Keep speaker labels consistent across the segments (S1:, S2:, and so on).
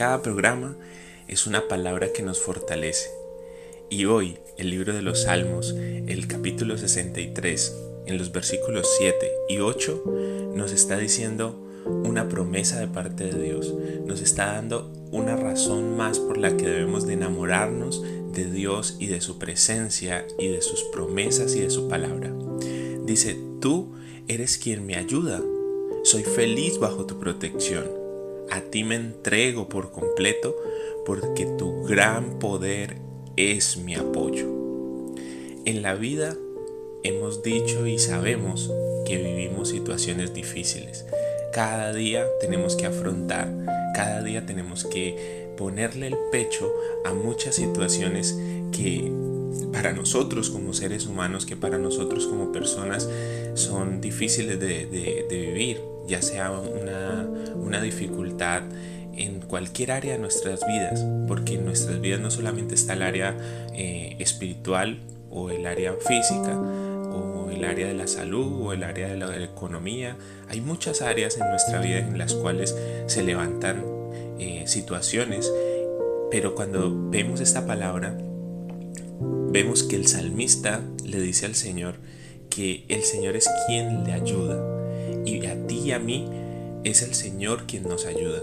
S1: Cada programa es una palabra que nos fortalece. Y hoy el libro de los Salmos, el capítulo 63, en los versículos 7 y 8, nos está diciendo una promesa de parte de Dios. Nos está dando una razón más por la que debemos de enamorarnos de Dios y de su presencia y de sus promesas y de su palabra. Dice, tú eres quien me ayuda. Soy feliz bajo tu protección. A ti me entrego por completo porque tu gran poder es mi apoyo. En la vida hemos dicho y sabemos que vivimos situaciones difíciles. Cada día tenemos que afrontar, cada día tenemos que ponerle el pecho a muchas situaciones que para nosotros como seres humanos, que para nosotros como personas son difíciles de, vivir, ya sea una, una dificultad en cualquier área de nuestras vidas, porque en nuestras vidas no solamente está el área eh, espiritual o el área física, o el área de la salud o el área de la economía. Hay muchas áreas en nuestra vida en las cuales se levantan eh, situaciones, pero cuando vemos esta palabra, vemos que el salmista le dice al Señor que el Señor es quien le ayuda y a ti y a mí es el Señor quien nos ayuda.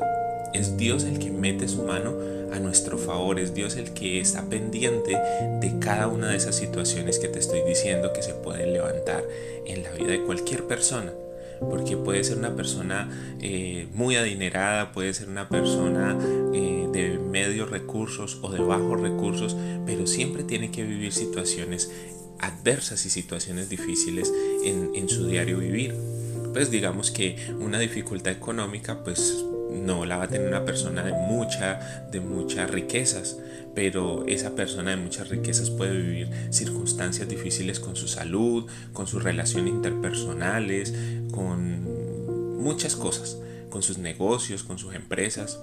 S1: Es Dios el que mete su mano a nuestro favor, es Dios el que está pendiente de cada una de esas situaciones que te estoy diciendo que se pueden levantar en la vida de cualquier persona. Porque puede ser una persona eh, muy adinerada, puede ser una persona eh, de medios recursos o de bajos recursos, pero siempre tiene que vivir situaciones adversas y situaciones difíciles en, en su diario vivir. Pues digamos que una dificultad económica pues no la va a tener una persona de mucha de muchas riquezas pero esa persona de muchas riquezas puede vivir circunstancias difíciles con su salud con sus relaciones interpersonales con muchas cosas con sus negocios con sus empresas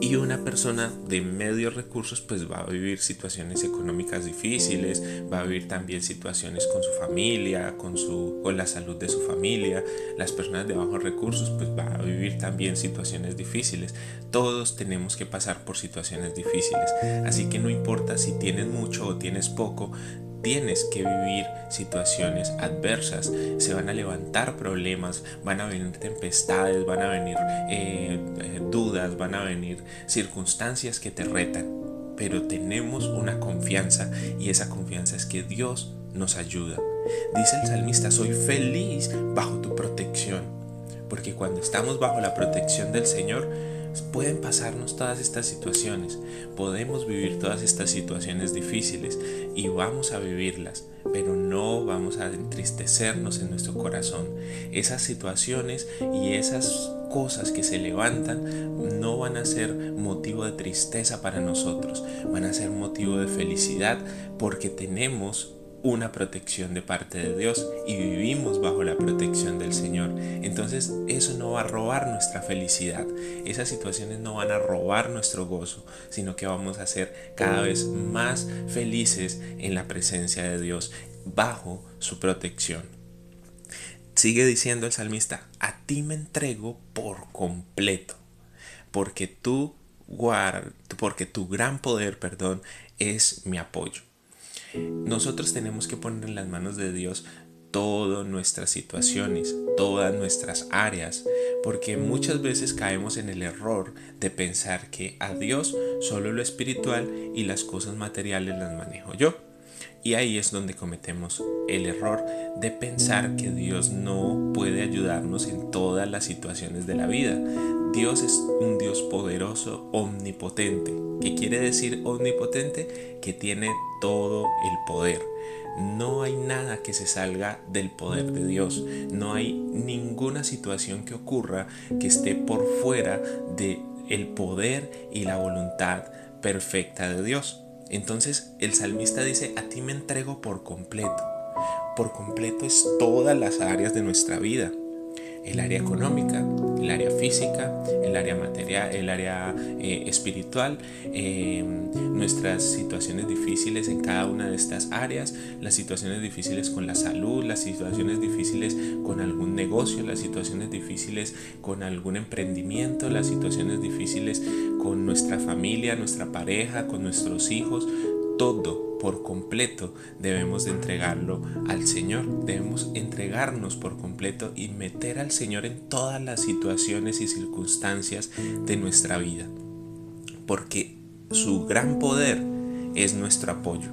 S1: y una persona de medios recursos pues va a vivir situaciones económicas difíciles, va a vivir también situaciones con su familia, con, su, con la salud de su familia. Las personas de bajos recursos pues va a vivir también situaciones difíciles. Todos tenemos que pasar por situaciones difíciles. Así que no importa si tienes mucho o tienes poco, tienes que vivir situaciones adversas, se van a levantar problemas, van a venir tempestades, van a venir eh, eh, dudas, van a venir circunstancias que te retan. Pero tenemos una confianza y esa confianza es que Dios nos ayuda. Dice el salmista, soy feliz bajo tu protección. Porque cuando estamos bajo la protección del Señor, pueden pasarnos todas estas situaciones, podemos vivir todas estas situaciones difíciles y vamos a vivirlas, pero no vamos a entristecernos en nuestro corazón. Esas situaciones y esas cosas que se levantan no van a ser motivo de tristeza para nosotros, van a ser motivo de felicidad porque tenemos una protección de parte de Dios y vivimos bajo la protección del Señor. Entonces eso no va a robar nuestra felicidad. Esas situaciones no van a robar nuestro gozo, sino que vamos a ser cada vez más felices en la presencia de Dios bajo su protección. Sigue diciendo el salmista, a ti me entrego por completo, porque tú porque tu gran poder, perdón, es mi apoyo. Nosotros tenemos que poner en las manos de Dios todas nuestras situaciones, todas nuestras áreas, porque muchas veces caemos en el error de pensar que a Dios solo lo espiritual y las cosas materiales las manejo yo. Y ahí es donde cometemos el error de pensar que Dios no puede ayudarnos en todas las situaciones de la vida. Dios es un Dios poderoso, omnipotente. ¿Qué quiere decir omnipotente? Que tiene todo el poder. No hay nada que se salga del poder de Dios. No hay ninguna situación que ocurra que esté por fuera de el poder y la voluntad perfecta de Dios. Entonces el salmista dice, a ti me entrego por completo. Por completo es todas las áreas de nuestra vida el área económica, el área física, el área material, el área eh, espiritual, eh, nuestras situaciones difíciles en cada una de estas áreas, las situaciones difíciles con la salud, las situaciones difíciles con algún negocio, las situaciones difíciles con algún emprendimiento, las situaciones difíciles con nuestra familia, nuestra pareja, con nuestros hijos, todo por completo debemos de entregarlo al Señor. Debemos entregarnos por completo y meter al Señor en todas las situaciones y circunstancias de nuestra vida. Porque su gran poder es nuestro apoyo.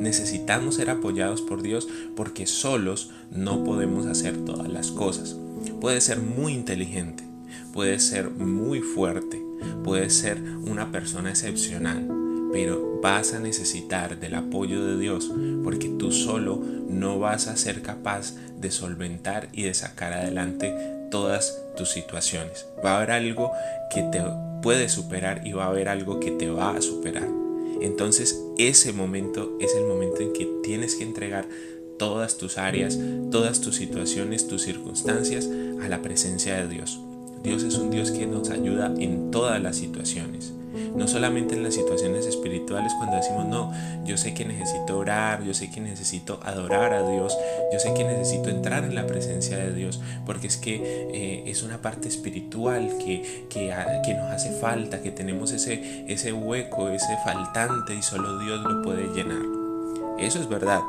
S1: Necesitamos ser apoyados por Dios porque solos no podemos hacer todas las cosas. Puede ser muy inteligente, puede ser muy fuerte, puede ser una persona excepcional, pero vas a necesitar del apoyo de Dios porque tú solo no vas a ser capaz de solventar y de sacar adelante todas tus situaciones. Va a haber algo que te puede superar y va a haber algo que te va a superar. Entonces ese momento es el momento en que tienes que entregar todas tus áreas, todas tus situaciones, tus circunstancias a la presencia de Dios. Dios es un Dios que nos ayuda en todas las situaciones. No solamente en las situaciones espirituales cuando decimos, no, yo sé que necesito orar, yo sé que necesito adorar a Dios, yo sé que necesito entrar en la presencia de Dios, porque es que eh, es una parte espiritual que, que, que, nos hace falta, que tenemos ese, ese hueco, ese faltante y solo Dios lo puede llenar. Eso es verdad,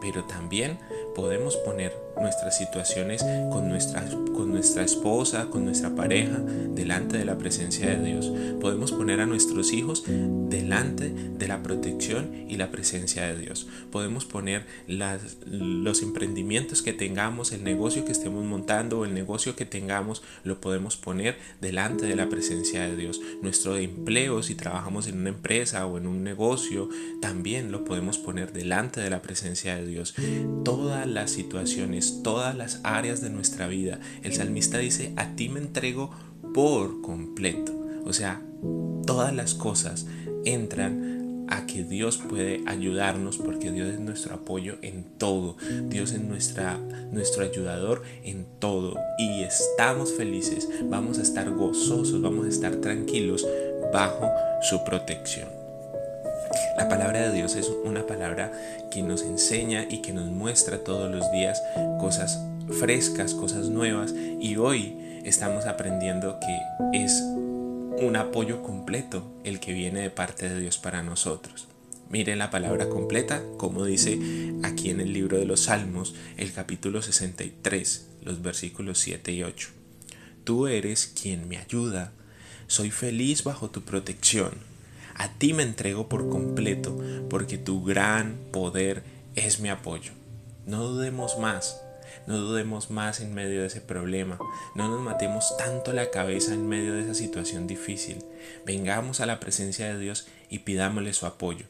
S1: pero también podemos poner nuestras situaciones con nuestra, con nuestra esposa, con nuestra pareja, delante de la presencia de Dios. Podemos poner a nuestros hijos delante de la protección y la presencia de Dios. Podemos poner las, los emprendimientos que tengamos, el negocio que estemos montando o el negocio que tengamos, lo podemos poner delante de la presencia de Dios. Nuestro empleo, si trabajamos en una empresa o en un negocio, también lo podemos poner delante de la presencia de Dios. Todas las situaciones todas las áreas de nuestra vida. El salmista dice, a ti me entrego por completo. O sea, todas las cosas entran a que Dios puede ayudarnos porque Dios es nuestro apoyo en todo. Dios es nuestra, nuestro ayudador en todo. Y estamos felices, vamos a estar gozosos, vamos a estar tranquilos bajo su protección. La palabra de Dios es una palabra que nos enseña y que nos muestra todos los días cosas frescas, cosas nuevas y hoy estamos aprendiendo que es un apoyo completo el que viene de parte de Dios para nosotros. Miren la palabra completa, como dice aquí en el libro de los Salmos, el capítulo 63, los versículos 7 y 8. Tú eres quien me ayuda, soy feliz bajo tu protección a ti me entrego por completo, porque tu gran poder es mi apoyo. No dudemos más, no dudemos más en medio de ese problema, no nos matemos tanto la cabeza en medio de esa situación difícil. Vengamos a la presencia de Dios y pidámosle su apoyo.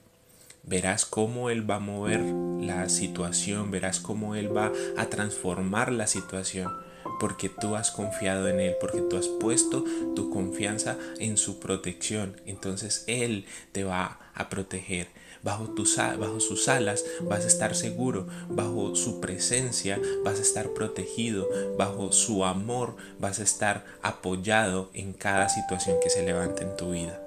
S1: Verás cómo Él va a mover la situación, verás cómo Él va a transformar la situación porque tú has confiado en Él, porque tú has puesto tu confianza en su protección. Entonces Él te va a proteger. Bajo, bajo sus alas vas a estar seguro, bajo su presencia vas a estar protegido, bajo su amor vas a estar apoyado en cada situación que se levante en tu vida.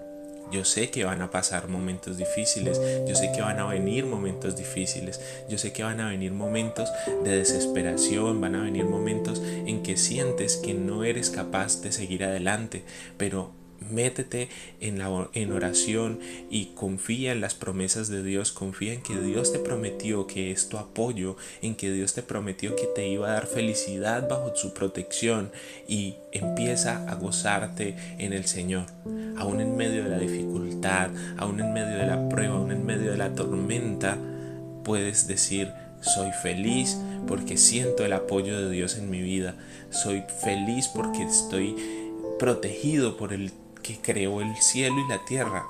S1: Yo sé que van a pasar momentos difíciles, yo sé que van a venir momentos difíciles, yo sé que van a venir momentos de desesperación, van a venir momentos en que sientes que no eres capaz de seguir adelante, pero métete en, la, en oración y confía en las promesas de Dios, confía en que Dios te prometió que es tu apoyo, en que Dios te prometió que te iba a dar felicidad bajo su protección y empieza a gozarte en el Señor, aún en medio de la dificultad, aún en medio de la prueba, aún en medio de la tormenta, puedes decir, soy feliz porque siento el apoyo de Dios en mi vida. Soy feliz porque estoy protegido por el que creó el cielo y la tierra.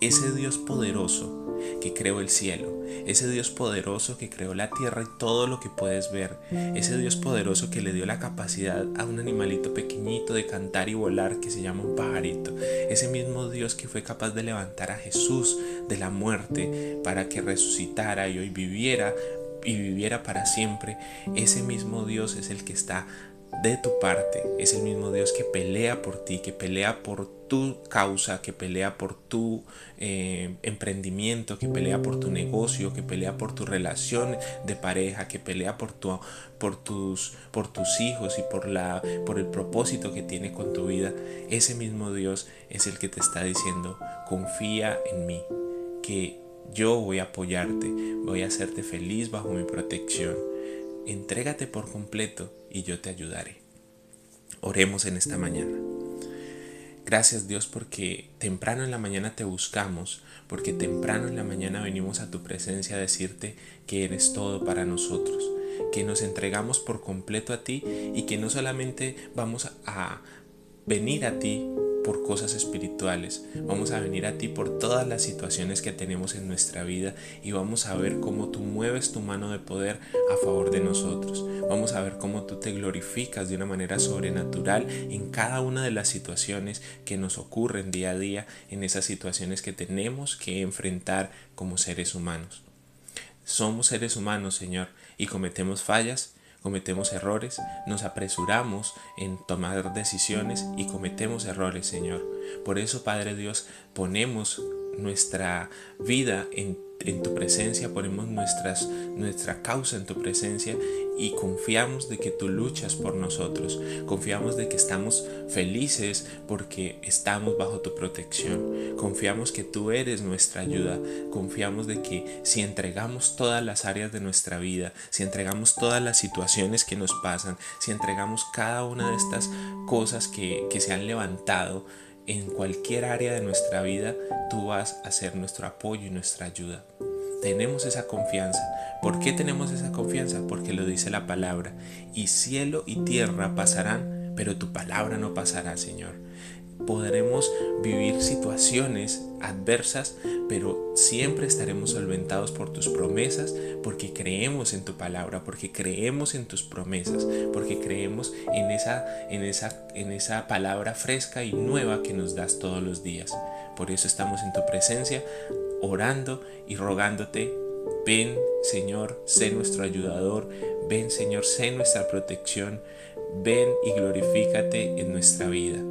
S1: Ese Dios poderoso, que creó el cielo, ese Dios poderoso que creó la tierra y todo lo que puedes ver, ese Dios poderoso que le dio la capacidad a un animalito pequeñito de cantar y volar que se llama un pajarito, ese mismo Dios que fue capaz de levantar a Jesús de la muerte para que resucitara y hoy viviera y viviera para siempre, ese mismo Dios es el que está de tu parte, es el mismo Dios que pelea por ti, que pelea por tu causa, que pelea por tu eh, emprendimiento, que pelea por tu negocio, que pelea por tu relación de pareja, que pelea por, tu, por, tus, por tus hijos y por, la, por el propósito que tiene con tu vida. Ese mismo Dios es el que te está diciendo, confía en mí, que yo voy a apoyarte, voy a hacerte feliz bajo mi protección. Entrégate por completo y yo te ayudaré. Oremos en esta mañana. Gracias Dios porque temprano en la mañana te buscamos, porque temprano en la mañana venimos a tu presencia a decirte que eres todo para nosotros, que nos entregamos por completo a ti y que no solamente vamos a venir a ti por cosas espirituales. Vamos a venir a ti por todas las situaciones que tenemos en nuestra vida y vamos a ver cómo tú mueves tu mano de poder a favor de nosotros. Vamos a ver cómo tú te glorificas de una manera sobrenatural en cada una de las situaciones que nos ocurren día a día, en esas situaciones que tenemos que enfrentar como seres humanos. Somos seres humanos, Señor, y cometemos fallas, cometemos errores, nos apresuramos en tomar decisiones y cometemos errores, Señor. Por eso, Padre Dios, ponemos nuestra vida en, tu presencia, ponemos nuestras, nuestra causa en tu presencia y confiamos de que tú luchas por nosotros. Confiamos de que estamos felices porque estamos bajo tu protección. Confiamos que tú eres nuestra ayuda. Confiamos de que si entregamos todas las áreas de nuestra vida, si entregamos todas las situaciones que nos pasan, si entregamos cada una de estas cosas que, que se han levantado, en cualquier área de nuestra vida, tú vas a ser nuestro apoyo y nuestra ayuda. Tenemos esa confianza. ¿Por qué tenemos esa confianza? Porque lo dice la palabra. Y cielo y tierra pasarán, pero tu palabra no pasará, Señor podremos vivir situaciones adversas, pero siempre estaremos solventados por tus promesas, porque creemos en tu palabra, porque creemos en tus promesas, porque creemos en esa, en esa, en esa palabra fresca y nueva que nos das todos los días. Por eso estamos en tu presencia, orando y rogándote, ven Señor, sé nuestro ayudador, ven Señor, sé nuestra protección, ven y glorifícate en nuestra vida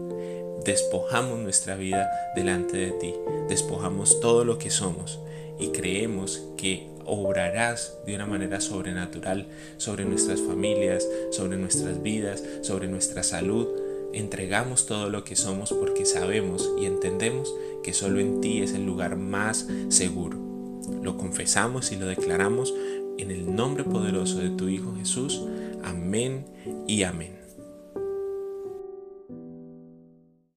S1: despojamos nuestra vida delante de ti, despojamos todo lo que somos y creemos que obrarás de una manera sobrenatural sobre nuestras familias, sobre nuestras vidas, sobre nuestra salud. Entregamos todo lo que somos porque sabemos y entendemos que solo en ti es el lugar más seguro. Lo confesamos y lo declaramos en el nombre poderoso de tu Hijo Jesús. Amén y amén.